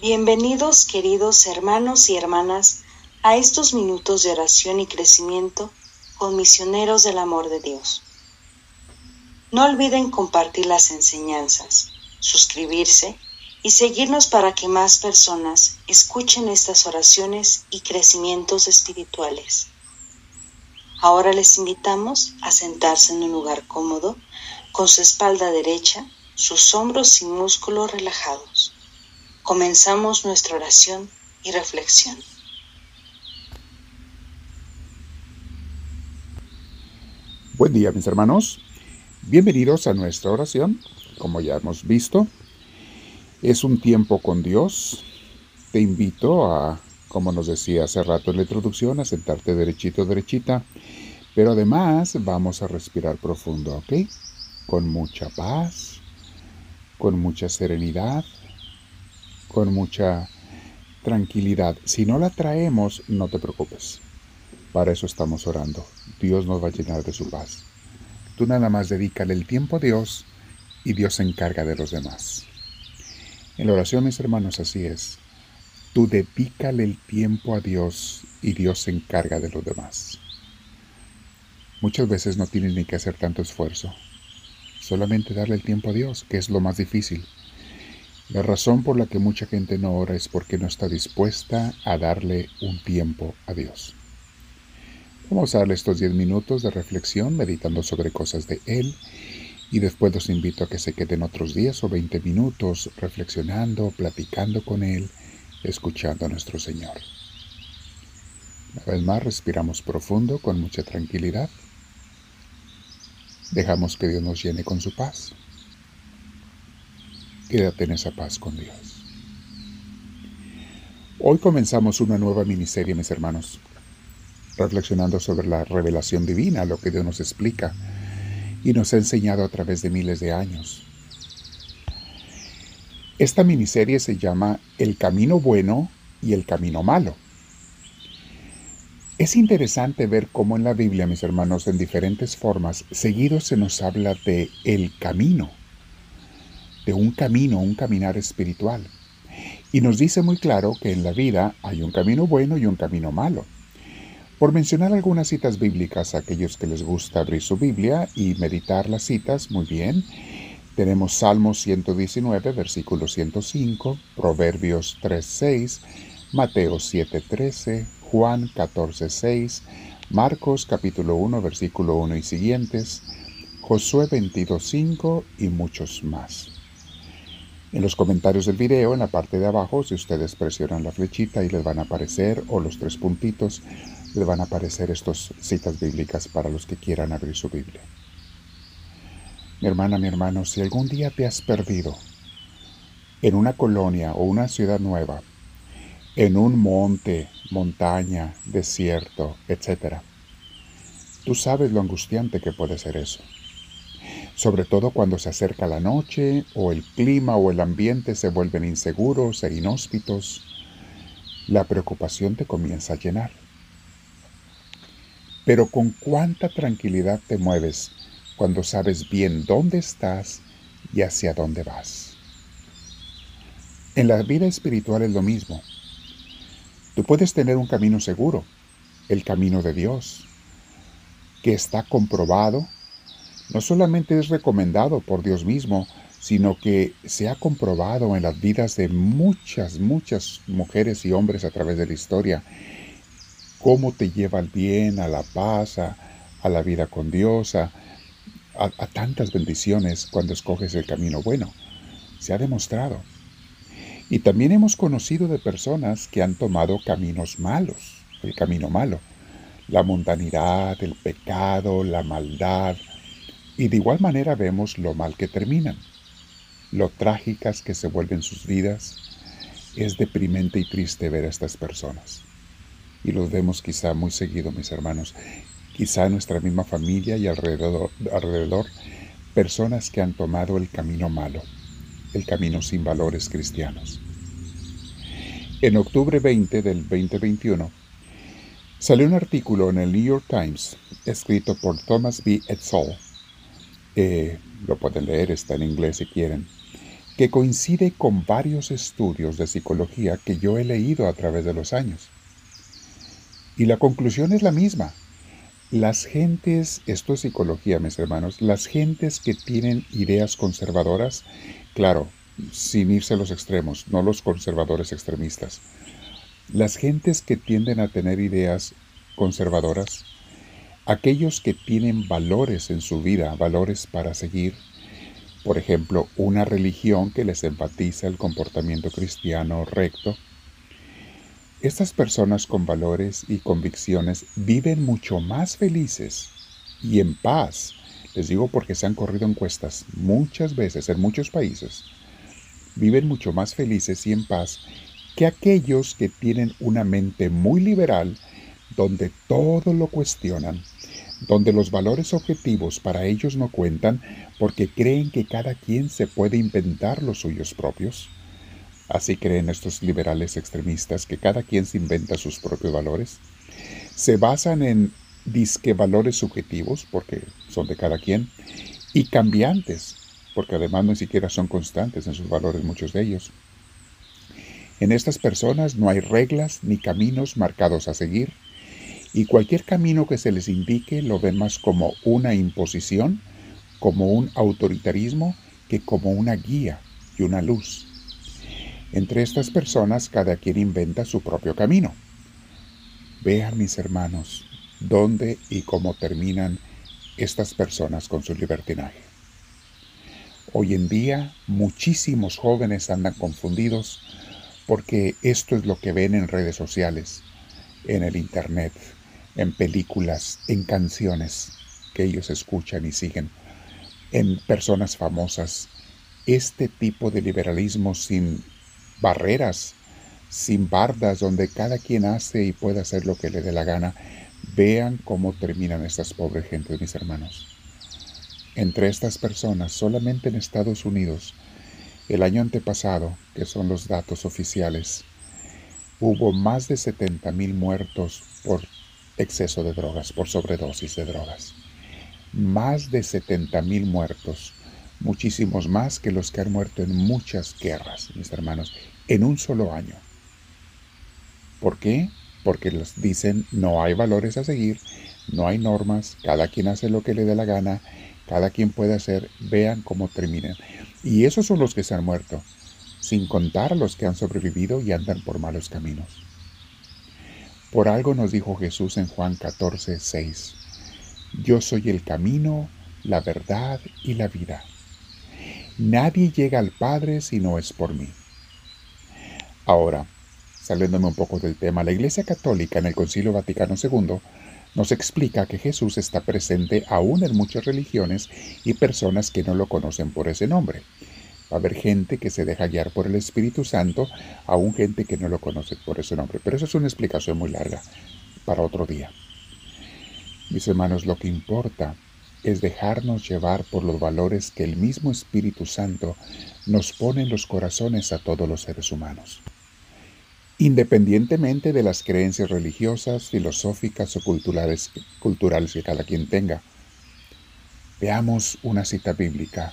Bienvenidos queridos hermanos y hermanas a estos minutos de oración y crecimiento con misioneros del amor de Dios. No olviden compartir las enseñanzas, suscribirse y seguirnos para que más personas escuchen estas oraciones y crecimientos espirituales. Ahora les invitamos a sentarse en un lugar cómodo, con su espalda derecha, sus hombros y músculos relajados. Comenzamos nuestra oración y reflexión. Buen día mis hermanos, bienvenidos a nuestra oración. Como ya hemos visto, es un tiempo con Dios. Te invito a, como nos decía hace rato en la introducción, a sentarte derechito, derechita. Pero además vamos a respirar profundo, ¿ok? Con mucha paz, con mucha serenidad, con mucha tranquilidad. Si no la traemos, no te preocupes. Para eso estamos orando. Dios nos va a llenar de su paz. Tú nada más dedícale el tiempo a Dios y Dios se encarga de los demás. En la oración, mis hermanos, así es. Tú dedícale el tiempo a Dios y Dios se encarga de los demás. Muchas veces no tienes ni que hacer tanto esfuerzo. Solamente darle el tiempo a Dios, que es lo más difícil. La razón por la que mucha gente no ora es porque no está dispuesta a darle un tiempo a Dios. Vamos a darle estos 10 minutos de reflexión meditando sobre cosas de Él y después los invito a que se queden otros 10 o 20 minutos reflexionando, platicando con Él, escuchando a nuestro Señor. Una vez más, respiramos profundo con mucha tranquilidad. Dejamos que Dios nos llene con su paz. Quédate en esa paz con Dios. Hoy comenzamos una nueva miniserie, mis hermanos reflexionando sobre la revelación divina, lo que Dios nos explica y nos ha enseñado a través de miles de años. Esta miniserie se llama El camino bueno y el camino malo. Es interesante ver cómo en la Biblia, mis hermanos, en diferentes formas, seguido se nos habla de el camino, de un camino, un caminar espiritual. Y nos dice muy claro que en la vida hay un camino bueno y un camino malo. Por mencionar algunas citas bíblicas a aquellos que les gusta abrir su Biblia y meditar las citas, muy bien. Tenemos Salmos 119, versículo 105, Proverbios 3.6, Mateo 7.13, Juan 14.6, Marcos capítulo 1, versículo 1 y siguientes, Josué 22.5 y muchos más. En los comentarios del video, en la parte de abajo, si ustedes presionan la flechita y les van a aparecer, o los tres puntitos, le van a aparecer estas citas bíblicas para los que quieran abrir su Biblia. Mi hermana, mi hermano, si algún día te has perdido en una colonia o una ciudad nueva, en un monte, montaña, desierto, etc., tú sabes lo angustiante que puede ser eso. Sobre todo cuando se acerca la noche o el clima o el ambiente se vuelven inseguros e inhóspitos, la preocupación te comienza a llenar. Pero con cuánta tranquilidad te mueves cuando sabes bien dónde estás y hacia dónde vas. En la vida espiritual es lo mismo. Tú puedes tener un camino seguro, el camino de Dios, que está comprobado, no solamente es recomendado por Dios mismo, sino que se ha comprobado en las vidas de muchas, muchas mujeres y hombres a través de la historia cómo te lleva al bien, a la paz, a, la vida con Dios, a, a tantas bendiciones cuando escoges el camino bueno. Se ha demostrado. Y también hemos conocido de personas que han tomado caminos malos, el camino malo, la mundanidad, el pecado, la maldad, y de igual manera vemos lo mal que terminan, lo trágicas que se vuelven sus vidas. Es deprimente y triste ver a estas personas y los vemos quizá muy seguido, mis hermanos, quizá en nuestra misma familia y alrededor, alrededor, personas que han tomado el camino malo, el camino sin valores cristianos. En octubre 20 del 2021, salió un artículo en el New York Times escrito por Thomas B. Edsall. Eh, lo pueden leer, está en inglés si quieren. que coincide con varios estudios de psicología que yo he leído a través de los años. Y la conclusión es la misma. Las gentes, esto es psicología, mis hermanos, las gentes que tienen ideas conservadoras, claro, sin irse a los extremos, no los conservadores extremistas, las gentes que tienden a tener ideas conservadoras, aquellos que tienen valores en su vida, valores para seguir, por ejemplo, una religión que les empatiza el comportamiento cristiano recto, estas personas con valores y convicciones viven mucho más felices y en paz. Les digo porque se han corrido encuestas muchas veces en muchos países. Viven mucho más felices y en paz que aquellos que tienen una mente muy liberal donde todo lo cuestionan, donde los valores objetivos para ellos no cuentan porque creen que cada quien se puede inventar los suyos propios Así creen estos liberales extremistas que cada quien se inventa sus propios valores. Se basan en disque valores subjetivos, porque son de cada quien, y cambiantes, porque además ni siquiera son constantes en sus valores muchos de ellos. En estas personas no hay reglas ni caminos marcados a seguir, y cualquier camino que se les indique lo ven más como una imposición, como un autoritarismo, que como una guía y una luz. Entre estas personas cada quien inventa su propio camino. Vean mis hermanos dónde y cómo terminan estas personas con su libertinaje. Hoy en día muchísimos jóvenes andan confundidos porque esto es lo que ven en redes sociales, en el Internet, en películas, en canciones que ellos escuchan y siguen, en personas famosas. Este tipo de liberalismo sin barreras, sin bardas, donde cada quien hace y puede hacer lo que le dé la gana. Vean cómo terminan estas pobres gentes, mis hermanos. Entre estas personas, solamente en Estados Unidos, el año antepasado, que son los datos oficiales, hubo más de 70 mil muertos por exceso de drogas, por sobredosis de drogas. Más de 70 mil muertos muchísimos más que los que han muerto en muchas guerras, mis hermanos, en un solo año. ¿Por qué? Porque les dicen no hay valores a seguir, no hay normas, cada quien hace lo que le dé la gana, cada quien puede hacer, vean cómo terminan. Y esos son los que se han muerto, sin contar los que han sobrevivido y andan por malos caminos. Por algo nos dijo Jesús en Juan 14, 6, Yo soy el camino, la verdad y la vida. Nadie llega al Padre si no es por mí. Ahora, saliéndome un poco del tema, la Iglesia Católica en el Concilio Vaticano II nos explica que Jesús está presente aún en muchas religiones y personas que no lo conocen por ese nombre. A haber gente que se deja guiar por el Espíritu Santo, aún gente que no lo conoce por ese nombre. Pero eso es una explicación muy larga para otro día. Mis hermanos, lo que importa es dejarnos llevar por los valores que el mismo Espíritu Santo nos pone en los corazones a todos los seres humanos. Independientemente de las creencias religiosas, filosóficas o culturales, culturales que cada quien tenga. Veamos una cita bíblica.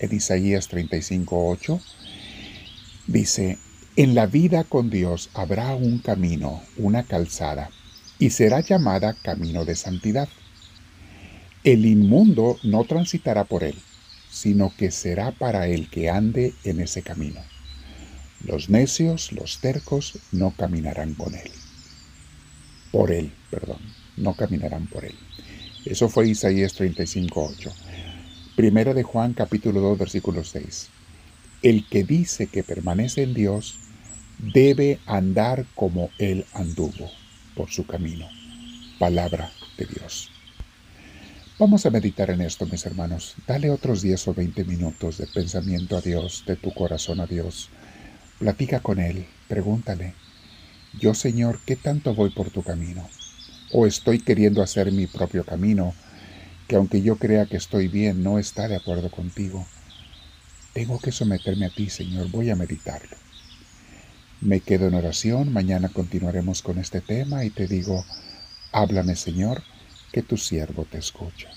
En Isaías 35:8 dice, En la vida con Dios habrá un camino, una calzada, y será llamada camino de santidad. El inmundo no transitará por él, sino que será para el que ande en ese camino. Los necios, los tercos, no caminarán con él. Por él, perdón, no caminarán por él. Eso fue Isaías 35.8. Primera de Juan capítulo 2 versículo 6. El que dice que permanece en Dios debe andar como él anduvo por su camino. Palabra de Dios. Vamos a meditar en esto, mis hermanos. Dale otros 10 o 20 minutos de pensamiento a Dios, de tu corazón a Dios. Platica con Él, pregúntale, yo Señor, ¿qué tanto voy por tu camino? ¿O estoy queriendo hacer mi propio camino, que aunque yo crea que estoy bien, no está de acuerdo contigo? Tengo que someterme a ti, Señor, voy a meditarlo. Me quedo en oración, mañana continuaremos con este tema y te digo, háblame, Señor, que tu siervo te escucha.